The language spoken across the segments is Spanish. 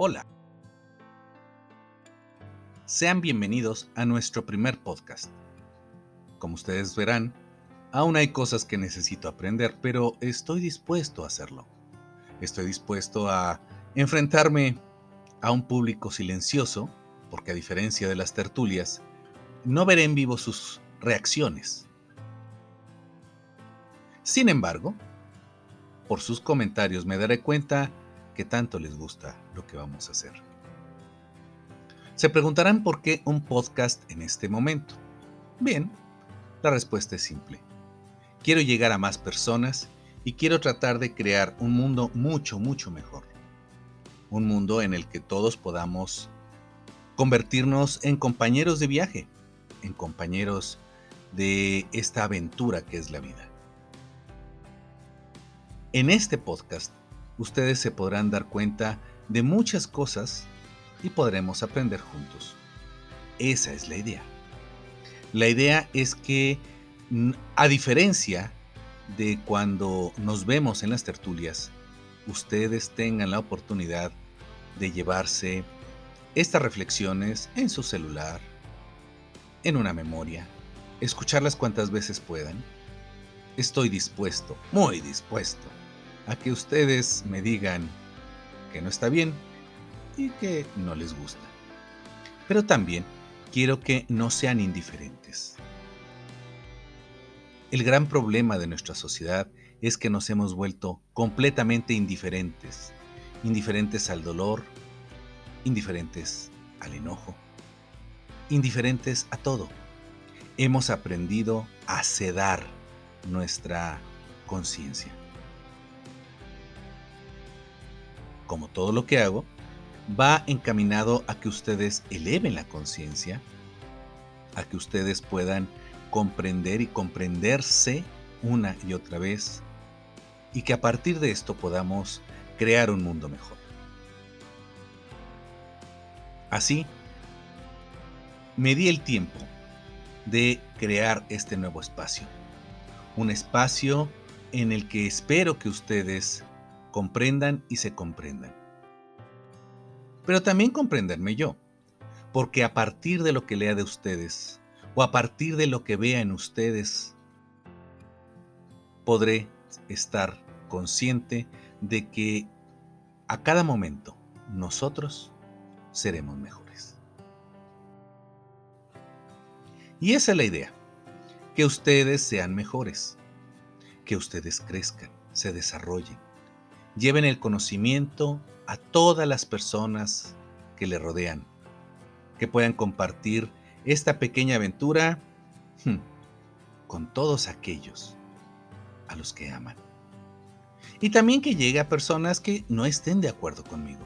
Hola. Sean bienvenidos a nuestro primer podcast. Como ustedes verán, aún hay cosas que necesito aprender, pero estoy dispuesto a hacerlo. Estoy dispuesto a enfrentarme a un público silencioso, porque a diferencia de las tertulias, no veré en vivo sus reacciones. Sin embargo, por sus comentarios me daré cuenta que tanto les gusta lo que vamos a hacer. Se preguntarán por qué un podcast en este momento. Bien, la respuesta es simple. Quiero llegar a más personas y quiero tratar de crear un mundo mucho, mucho mejor. Un mundo en el que todos podamos convertirnos en compañeros de viaje, en compañeros de esta aventura que es la vida. En este podcast, ustedes se podrán dar cuenta de muchas cosas y podremos aprender juntos. Esa es la idea. La idea es que, a diferencia de cuando nos vemos en las tertulias, ustedes tengan la oportunidad de llevarse estas reflexiones en su celular, en una memoria, escucharlas cuantas veces puedan. Estoy dispuesto, muy dispuesto, a que ustedes me digan que no está bien y que no les gusta. Pero también quiero que no sean indiferentes. El gran problema de nuestra sociedad es que nos hemos vuelto completamente indiferentes, indiferentes al dolor, indiferentes al enojo, indiferentes a todo. Hemos aprendido a sedar nuestra conciencia. Como todo lo que hago, va encaminado a que ustedes eleven la conciencia, a que ustedes puedan comprender y comprenderse una y otra vez, y que a partir de esto podamos crear un mundo mejor. Así, me di el tiempo de crear este nuevo espacio. Un espacio en el que espero que ustedes comprendan y se comprendan. Pero también comprenderme yo, porque a partir de lo que lea de ustedes, o a partir de lo que vea en ustedes, podré estar consciente de que a cada momento nosotros seremos mejores. Y esa es la idea, que ustedes sean mejores, que ustedes crezcan, se desarrollen, lleven el conocimiento a todas las personas que le rodean, que puedan compartir esta pequeña aventura hmm, con todos aquellos a los que aman. Y también que llegue a personas que no estén de acuerdo conmigo.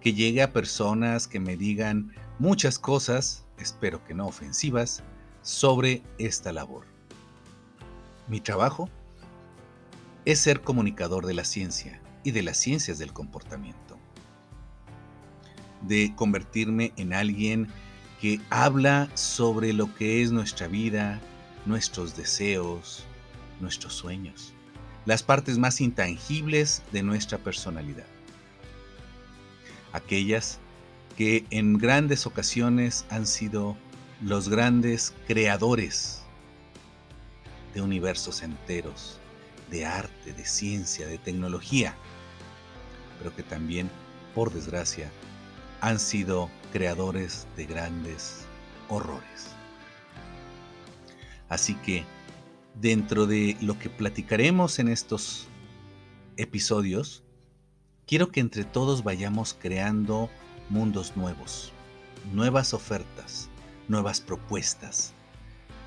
Que llegue a personas que me digan muchas cosas, espero que no ofensivas, sobre esta labor. Mi trabajo es ser comunicador de la ciencia y de las ciencias del comportamiento. De convertirme en alguien que habla sobre lo que es nuestra vida, nuestros deseos, nuestros sueños, las partes más intangibles de nuestra personalidad. Aquellas que en grandes ocasiones han sido los grandes creadores de universos enteros, de arte, de ciencia, de tecnología, pero que también, por desgracia, han sido creadores de grandes horrores. Así que, dentro de lo que platicaremos en estos episodios, quiero que entre todos vayamos creando mundos nuevos, nuevas ofertas, nuevas propuestas.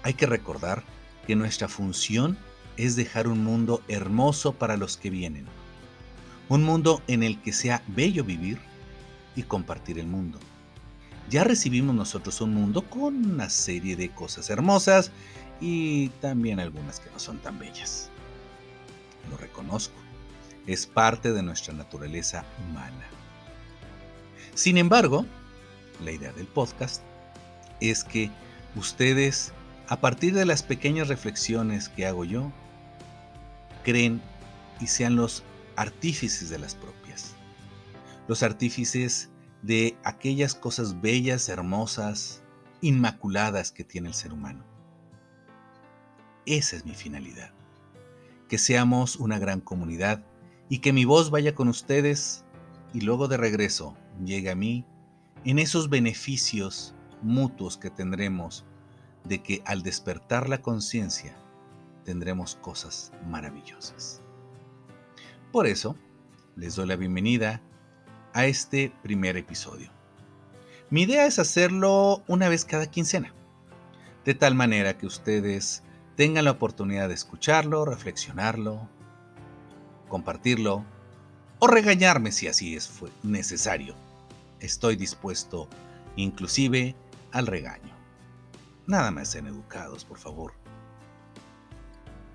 Hay que recordar que nuestra función es dejar un mundo hermoso para los que vienen. Un mundo en el que sea bello vivir y compartir el mundo. Ya recibimos nosotros un mundo con una serie de cosas hermosas y también algunas que no son tan bellas. Lo reconozco. Es parte de nuestra naturaleza humana. Sin embargo, la idea del podcast es que ustedes, a partir de las pequeñas reflexiones que hago yo, creen y sean los artífices de las propias. los artífices de aquellas cosas bellas, hermosas, inmaculadas que tiene el ser humano. Esa es mi finalidad. Que seamos una gran comunidad y que mi voz vaya con ustedes y luego de regreso llegue a mí en esos beneficios mutuos que tendremos de que al despertar la conciencia tendremos cosas maravillosas. Por eso, les doy la bienvenida a este primer episodio. Mi idea es hacerlo una vez cada quincena, de tal manera que ustedes tengan la oportunidad de escucharlo, reflexionarlo, compartirlo o regañarme si así es necesario. Estoy dispuesto inclusive al regaño. Nada más sean educados, por favor.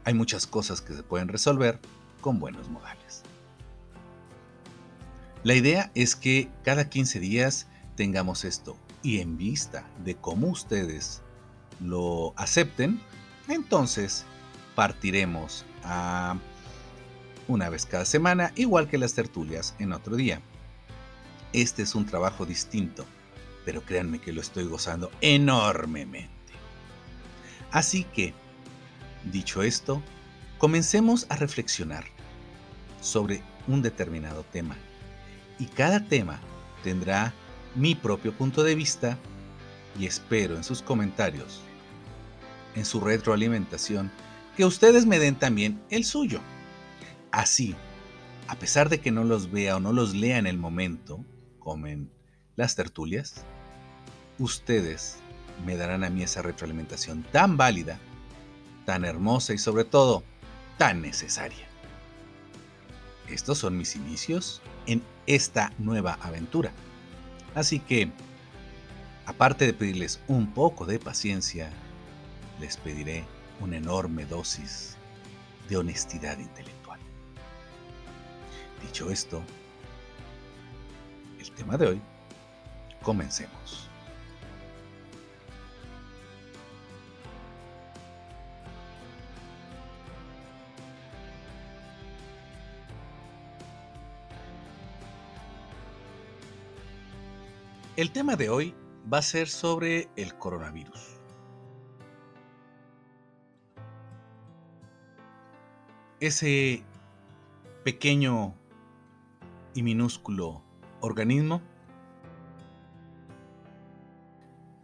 Hay muchas cosas que se pueden resolver con buenos modales. La idea es que cada 15 días tengamos esto y en vista de cómo ustedes lo acepten, entonces partiremos a una vez cada semana, igual que las tertulias en otro día. Este es un trabajo distinto, pero créanme que lo estoy gozando enormemente. Así que, dicho esto, comencemos a reflexionar sobre un determinado tema. Y cada tema tendrá mi propio punto de vista y espero en sus comentarios en su retroalimentación, que ustedes me den también el suyo. Así, a pesar de que no los vea o no los lea en el momento, como en las tertulias, ustedes me darán a mí esa retroalimentación tan válida, tan hermosa y sobre todo tan necesaria. Estos son mis inicios en esta nueva aventura. Así que, aparte de pedirles un poco de paciencia, les pediré una enorme dosis de honestidad intelectual. Dicho esto, el tema de hoy, comencemos. El tema de hoy va a ser sobre el coronavirus. ese pequeño y minúsculo organismo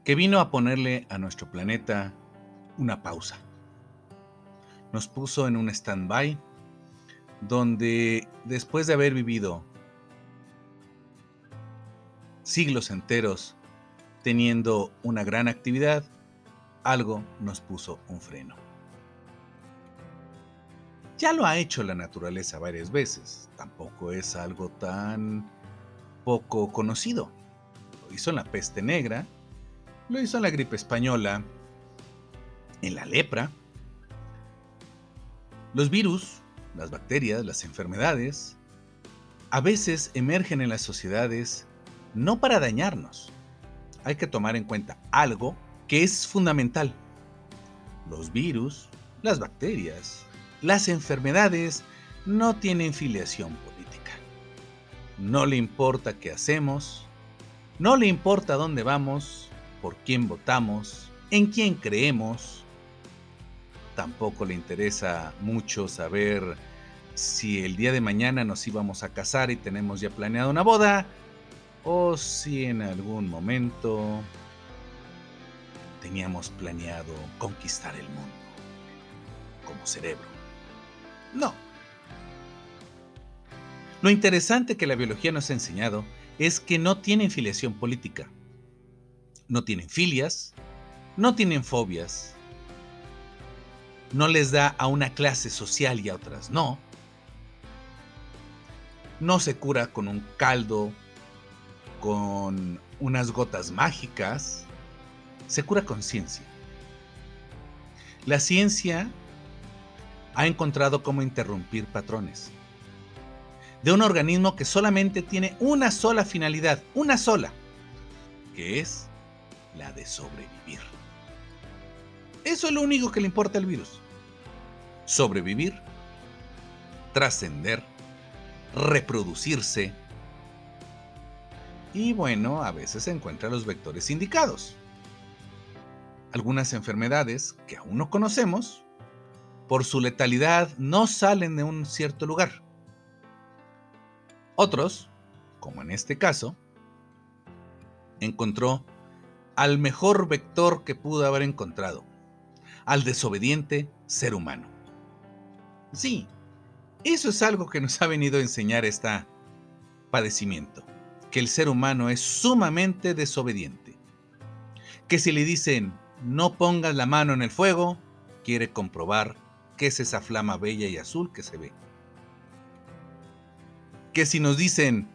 que vino a ponerle a nuestro planeta una pausa. Nos puso en un stand-by donde después de haber vivido siglos enteros teniendo una gran actividad, algo nos puso un freno. Ya lo ha hecho la naturaleza varias veces, tampoco es algo tan poco conocido. Lo hizo en la peste negra, lo hizo en la gripe española, en la lepra. Los virus, las bacterias, las enfermedades, a veces emergen en las sociedades no para dañarnos. Hay que tomar en cuenta algo que es fundamental. Los virus, las bacterias, las enfermedades no tienen filiación política. No le importa qué hacemos, no le importa dónde vamos, por quién votamos, en quién creemos. Tampoco le interesa mucho saber si el día de mañana nos íbamos a casar y tenemos ya planeado una boda, o si en algún momento teníamos planeado conquistar el mundo como cerebro. No. Lo interesante que la biología nos ha enseñado es que no tienen filiación política. No tienen filias, no tienen fobias, no les da a una clase social y a otras no. No se cura con un caldo, con unas gotas mágicas, se cura con ciencia. La ciencia ha encontrado cómo interrumpir patrones. De un organismo que solamente tiene una sola finalidad, una sola, que es la de sobrevivir. Eso es lo único que le importa al virus. Sobrevivir, trascender, reproducirse y bueno, a veces se encuentra los vectores indicados. Algunas enfermedades que aún no conocemos, por su letalidad, no salen de un cierto lugar. Otros, como en este caso, encontró al mejor vector que pudo haber encontrado, al desobediente ser humano. Sí, eso es algo que nos ha venido a enseñar este padecimiento, que el ser humano es sumamente desobediente, que si le dicen no pongas la mano en el fuego, quiere comprobar qué es esa flama bella y azul que se ve. Que si nos dicen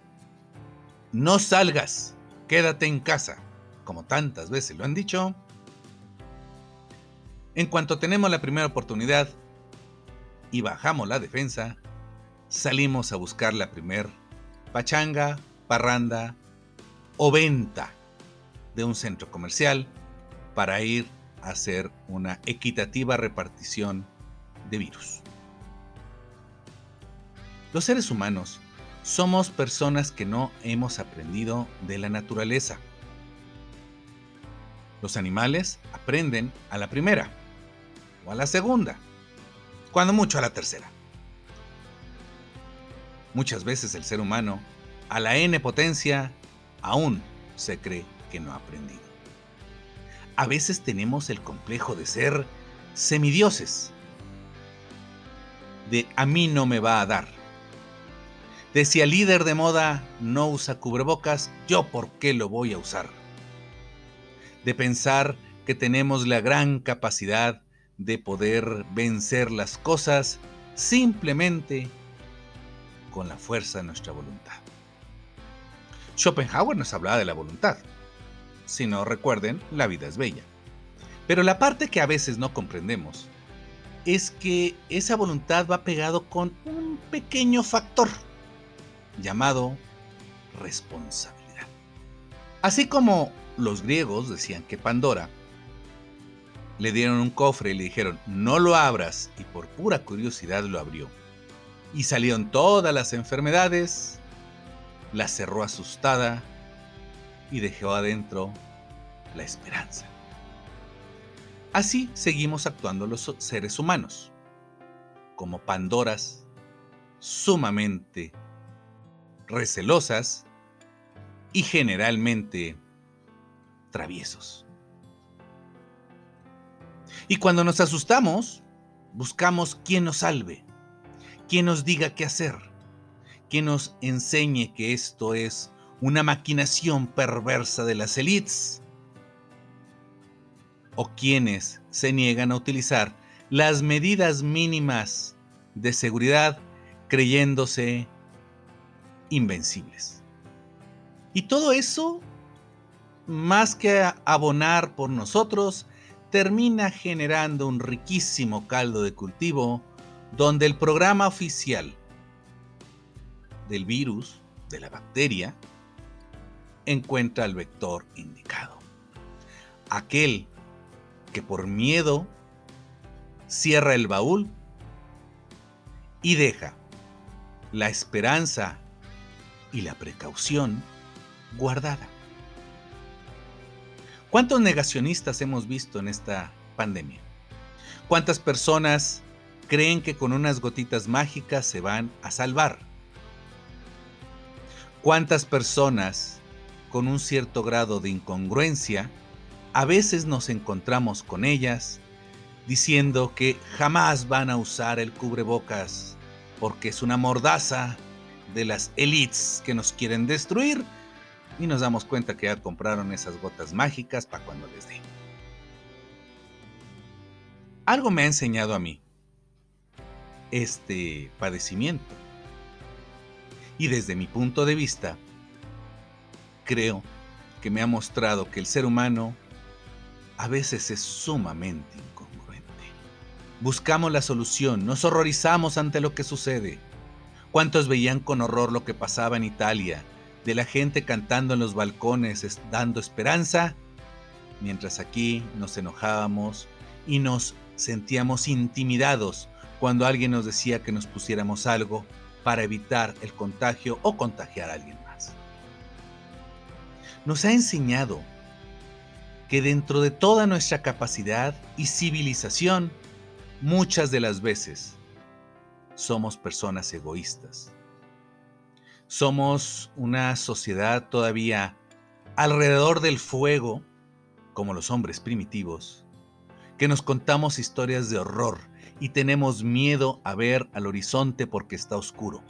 no salgas, quédate en casa, como tantas veces lo han dicho, en cuanto tenemos la primera oportunidad, y bajamos la defensa, salimos a buscar la primer pachanga, parranda o venta de un centro comercial para ir a hacer una equitativa repartición de virus. Los seres humanos somos personas que no hemos aprendido de la naturaleza. Los animales aprenden a la primera o a la segunda cuando mucho a la tercera. Muchas veces el ser humano, a la n potencia, aún se cree que no ha aprendido. A veces tenemos el complejo de ser semidioses, de a mí no me va a dar, de si el líder de moda no usa cubrebocas, yo por qué lo voy a usar, de pensar que tenemos la gran capacidad de poder vencer las cosas simplemente con la fuerza de nuestra voluntad. Schopenhauer nos hablaba de la voluntad. Si no recuerden, la vida es bella. Pero la parte que a veces no comprendemos es que esa voluntad va pegado con un pequeño factor llamado responsabilidad. Así como los griegos decían que Pandora le dieron un cofre y le dijeron, no lo abras, y por pura curiosidad lo abrió. Y salieron todas las enfermedades, la cerró asustada y dejó adentro la esperanza. Así seguimos actuando los seres humanos, como Pandoras sumamente recelosas y generalmente traviesos. Y cuando nos asustamos, buscamos quien nos salve, quien nos diga qué hacer, quien nos enseñe que esto es una maquinación perversa de las élites, o quienes se niegan a utilizar las medidas mínimas de seguridad creyéndose invencibles. Y todo eso, más que abonar por nosotros, termina generando un riquísimo caldo de cultivo donde el programa oficial del virus, de la bacteria, encuentra el vector indicado. Aquel que por miedo cierra el baúl y deja la esperanza y la precaución guardada. ¿Cuántos negacionistas hemos visto en esta pandemia? ¿Cuántas personas creen que con unas gotitas mágicas se van a salvar? ¿Cuántas personas con un cierto grado de incongruencia a veces nos encontramos con ellas diciendo que jamás van a usar el cubrebocas porque es una mordaza de las elites que nos quieren destruir y nos damos cuenta que ya compraron esas gotas mágicas para cuando les dé. Algo me ha enseñado a mí este padecimiento. Y desde mi punto de vista, creo que me ha mostrado que el ser humano a veces es sumamente incongruente. Buscamos la solución, nos horrorizamos ante lo que sucede. ¿Cuántos veían con horror lo que pasaba en Italia de la gente cantando en los balcones dando esperanza, mientras aquí nos enojábamos y nos sentíamos intimidados cuando alguien nos decía que nos pusiéramos algo para evitar el contagio o contagiar a alguien más. nos ha enseñado que dentro de toda nuestra capacidad y civilización, muchas de las veces somos personas egoístas. Somos una sociedad todavía alrededor del fuego, como los hombres primitivos, que nos contamos historias de horror y tenemos miedo a ver al horizonte porque está oscuro.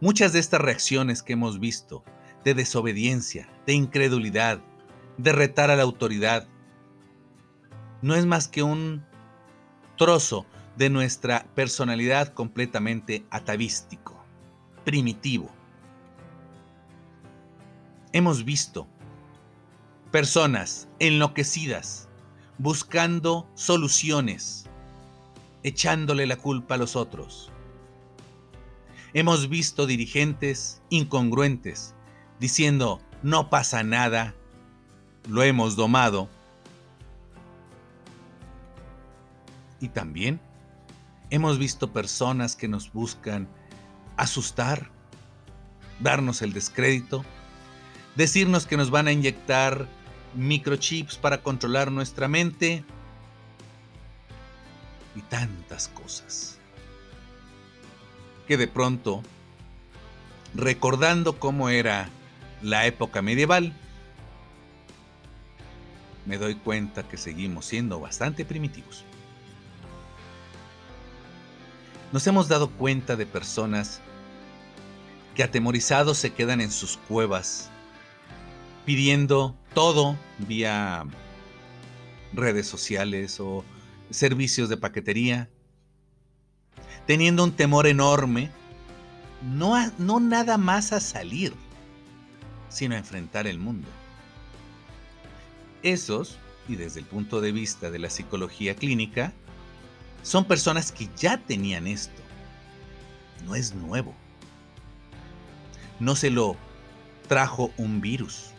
Muchas de estas reacciones que hemos visto, de desobediencia, de incredulidad, de retar a la autoridad, no es más que un trozo de nuestra personalidad completamente atavístico, primitivo. Hemos visto personas enloquecidas buscando soluciones, echándole la culpa a los otros. Hemos visto dirigentes incongruentes diciendo, no pasa nada, lo hemos domado. Y también hemos visto personas que nos buscan asustar, darnos el descrédito, decirnos que nos van a inyectar microchips para controlar nuestra mente y tantas cosas. Que de pronto, recordando cómo era la época medieval, me doy cuenta que seguimos siendo bastante primitivos. Nos hemos dado cuenta de personas que atemorizados se quedan en sus cuevas pidiendo todo vía redes sociales o servicios de paquetería, teniendo un temor enorme, no, no nada más a salir, sino a enfrentar el mundo. Esos, y desde el punto de vista de la psicología clínica, son personas que ya tenían esto. No es nuevo. No se lo trajo un virus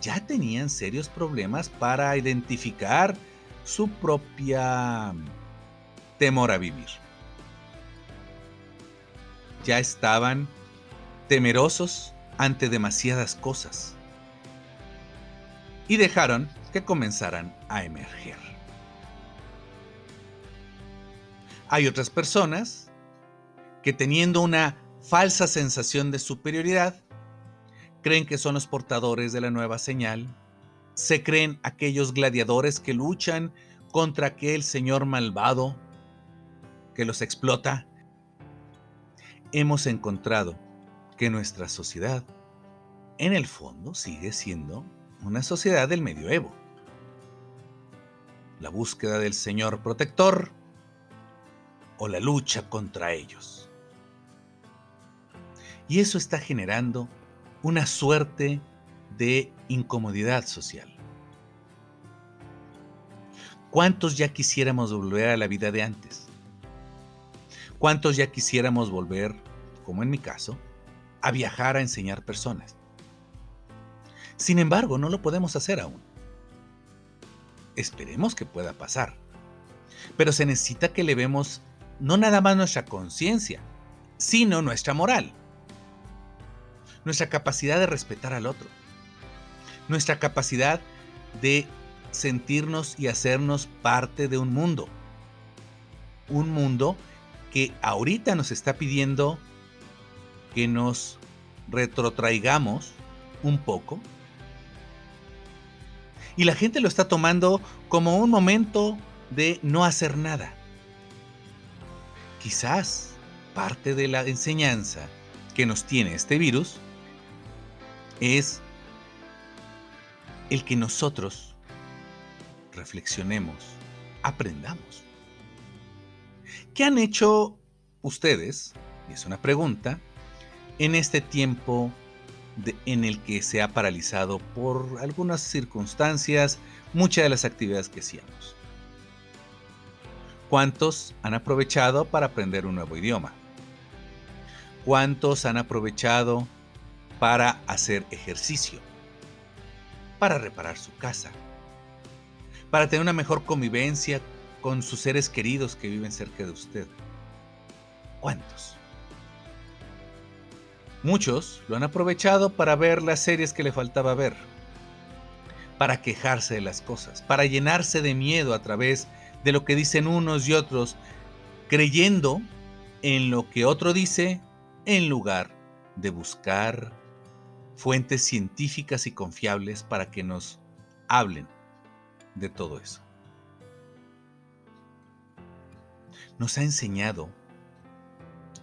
ya tenían serios problemas para identificar su propia temor a vivir. Ya estaban temerosos ante demasiadas cosas y dejaron que comenzaran a emerger. Hay otras personas que teniendo una falsa sensación de superioridad, creen que son los portadores de la nueva señal, se creen aquellos gladiadores que luchan contra aquel señor malvado que los explota. Hemos encontrado que nuestra sociedad, en el fondo, sigue siendo una sociedad del medioevo. La búsqueda del Señor protector o la lucha contra ellos. Y eso está generando una suerte de incomodidad social. ¿Cuántos ya quisiéramos volver a la vida de antes? ¿Cuántos ya quisiéramos volver, como en mi caso, a viajar a enseñar personas? Sin embargo, no lo podemos hacer aún. Esperemos que pueda pasar. Pero se necesita que le vemos no nada más nuestra conciencia, sino nuestra moral nuestra capacidad de respetar al otro, nuestra capacidad de sentirnos y hacernos parte de un mundo. Un mundo que ahorita nos está pidiendo que nos retrotraigamos un poco. Y la gente lo está tomando como un momento de no hacer nada. Quizás parte de la enseñanza que nos tiene este virus es el que nosotros reflexionemos, aprendamos. ¿Qué han hecho ustedes? Y es una pregunta, en este tiempo en el que se ha paralizado por algunas circunstancias muchas de las actividades que hacíamos. ¿Cuántos han aprovechado para aprender un nuevo idioma? ¿Cuántos han aprovechado para hacer ejercicio, para reparar su casa, para tener una mejor convivencia con sus seres queridos que viven cerca de usted. ¿Cuántos? Muchos lo han aprovechado para ver las series que le faltaba ver, para quejarse de las cosas, para llenarse de miedo a través de lo que dicen unos y otros, creyendo en lo que otro dice en lugar de buscar fuentes científicas y confiables para que nos hablen de todo eso. Nos ha enseñado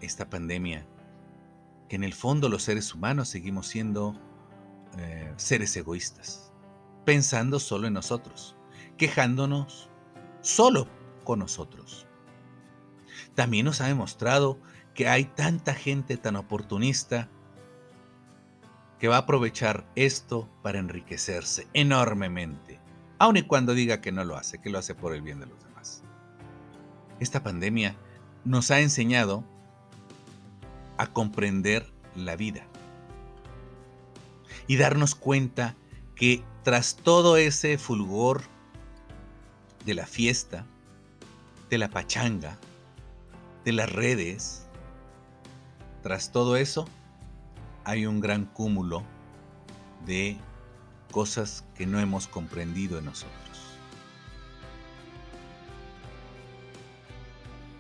esta pandemia que en el fondo los seres humanos seguimos siendo eh, seres egoístas, pensando solo en nosotros, quejándonos solo con nosotros. También nos ha demostrado que hay tanta gente tan oportunista que va a aprovechar esto para enriquecerse enormemente, aun y cuando diga que no lo hace, que lo hace por el bien de los demás. Esta pandemia nos ha enseñado a comprender la vida y darnos cuenta que tras todo ese fulgor de la fiesta, de la pachanga, de las redes, tras todo eso hay un gran cúmulo de cosas que no hemos comprendido en nosotros.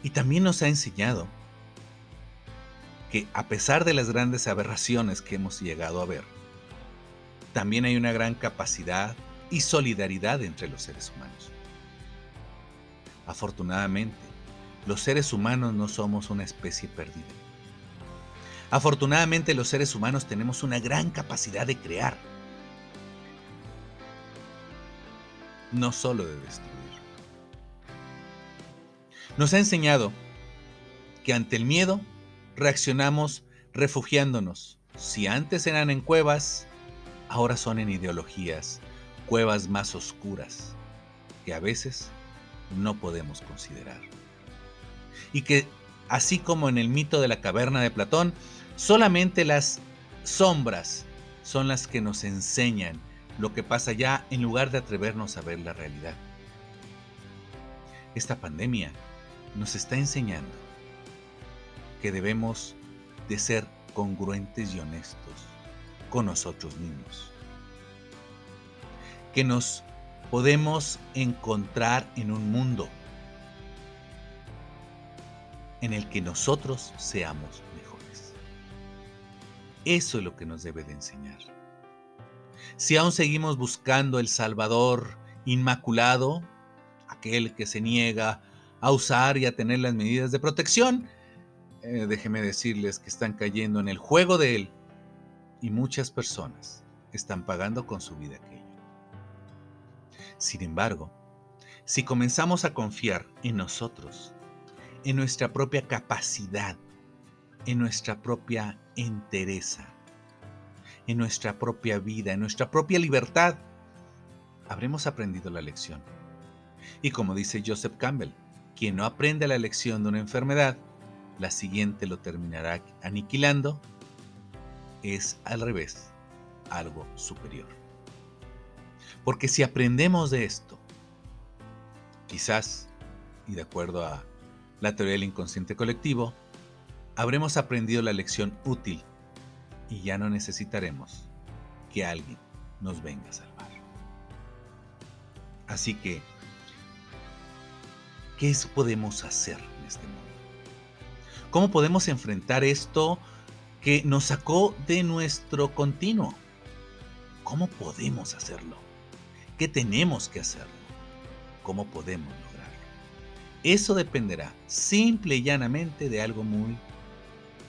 Y también nos ha enseñado que a pesar de las grandes aberraciones que hemos llegado a ver, también hay una gran capacidad y solidaridad entre los seres humanos. Afortunadamente, los seres humanos no somos una especie perdida. Afortunadamente los seres humanos tenemos una gran capacidad de crear, no solo de destruir. Nos ha enseñado que ante el miedo reaccionamos refugiándonos. Si antes eran en cuevas, ahora son en ideologías, cuevas más oscuras, que a veces no podemos considerar. Y que, así como en el mito de la caverna de Platón, solamente las sombras son las que nos enseñan lo que pasa allá en lugar de atrevernos a ver la realidad. Esta pandemia nos está enseñando que debemos de ser congruentes y honestos con nosotros mismos. Que nos podemos encontrar en un mundo en el que nosotros seamos mejores. Eso es lo que nos debe de enseñar. Si aún seguimos buscando el Salvador inmaculado, aquel que se niega a usar y a tener las medidas de protección, eh, déjeme decirles que están cayendo en el juego de él y muchas personas están pagando con su vida aquello. Sin embargo, si comenzamos a confiar en nosotros, en nuestra propia capacidad, en nuestra propia entereza, en nuestra propia vida, en nuestra propia libertad, habremos aprendido la lección. Y como dice Joseph Campbell, quien no aprende la lección de una enfermedad, la siguiente lo terminará aniquilando, es al revés, algo superior. Porque si aprendemos de esto, quizás, y de acuerdo a la teoría del inconsciente colectivo, habremos aprendido la lección útil y ya no necesitaremos que alguien nos venga a salvar. Así que, ¿qué podemos hacer en este mundo? ¿Cómo podemos enfrentar esto que nos sacó de nuestro continuo? ¿Cómo podemos hacerlo? ¿Qué tenemos que hacerlo? ¿Cómo podemos? Eso dependerá simple y llanamente de algo muy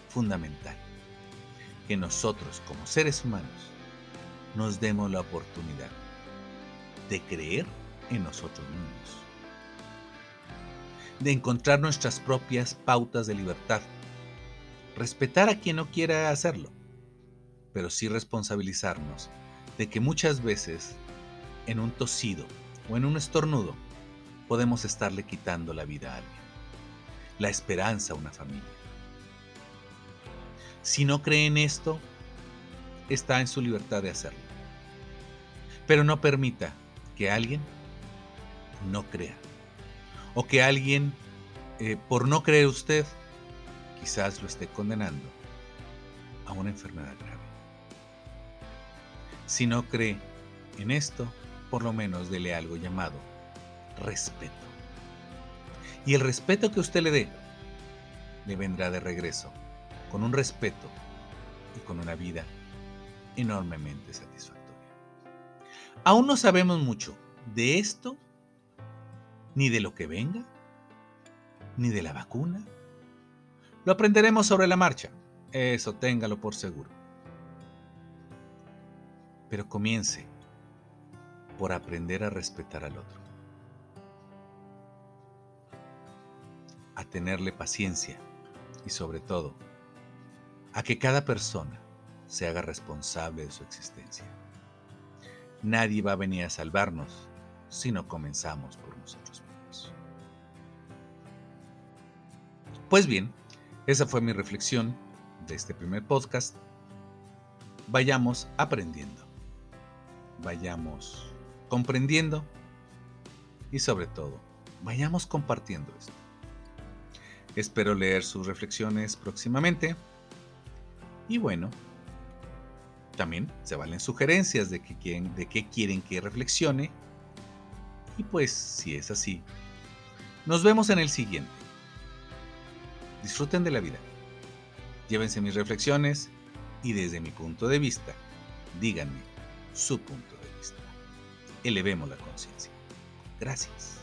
fundamental. Que nosotros como seres humanos nos demos la oportunidad de creer en nosotros mismos de encontrar nuestras propias pautas de libertad. Respetar a quien no quiera hacerlo, pero sí responsabilizarnos de que muchas veces en un tosido o en un estornudo podemos estarle quitando la vida a alguien, la esperanza a una familia. Si no cree en esto, está en su libertad de hacerlo. Pero no permita que alguien no crea o que alguien, eh, por no creer usted, quizás lo esté condenando a una enfermedad grave. Si no cree en esto, por lo menos dele algo llamado respeto. Y el respeto que usted le dé le vendrá de regreso con un respeto y con una vida enormemente satisfactoria. Aún no sabemos mucho de esto, ni de lo que venga, ni de la vacuna. Lo aprenderemos sobre la marcha, eso téngalo por seguro. Pero comience por aprender a respetar al otro, a tenerle paciencia y sobre todo a que cada persona se haga responsable de su existencia. Nadie va a venir a salvarnos si no comenzamos por nosotros mismos. Pues bien, esa fue mi reflexión de este primer podcast. Vayamos aprendiendo, vayamos comprendiendo y sobre todo, vayamos compartiendo esto. Espero leer sus reflexiones próximamente. Y bueno, también se valen sugerencias de, que quieren, de qué quieren que reflexione. Y pues, si es así, nos vemos en el siguiente. Disfruten de la vida. Llévense mis reflexiones y desde mi punto de vista, díganme su punto de vista. Elevemos la conciencia. Gracias.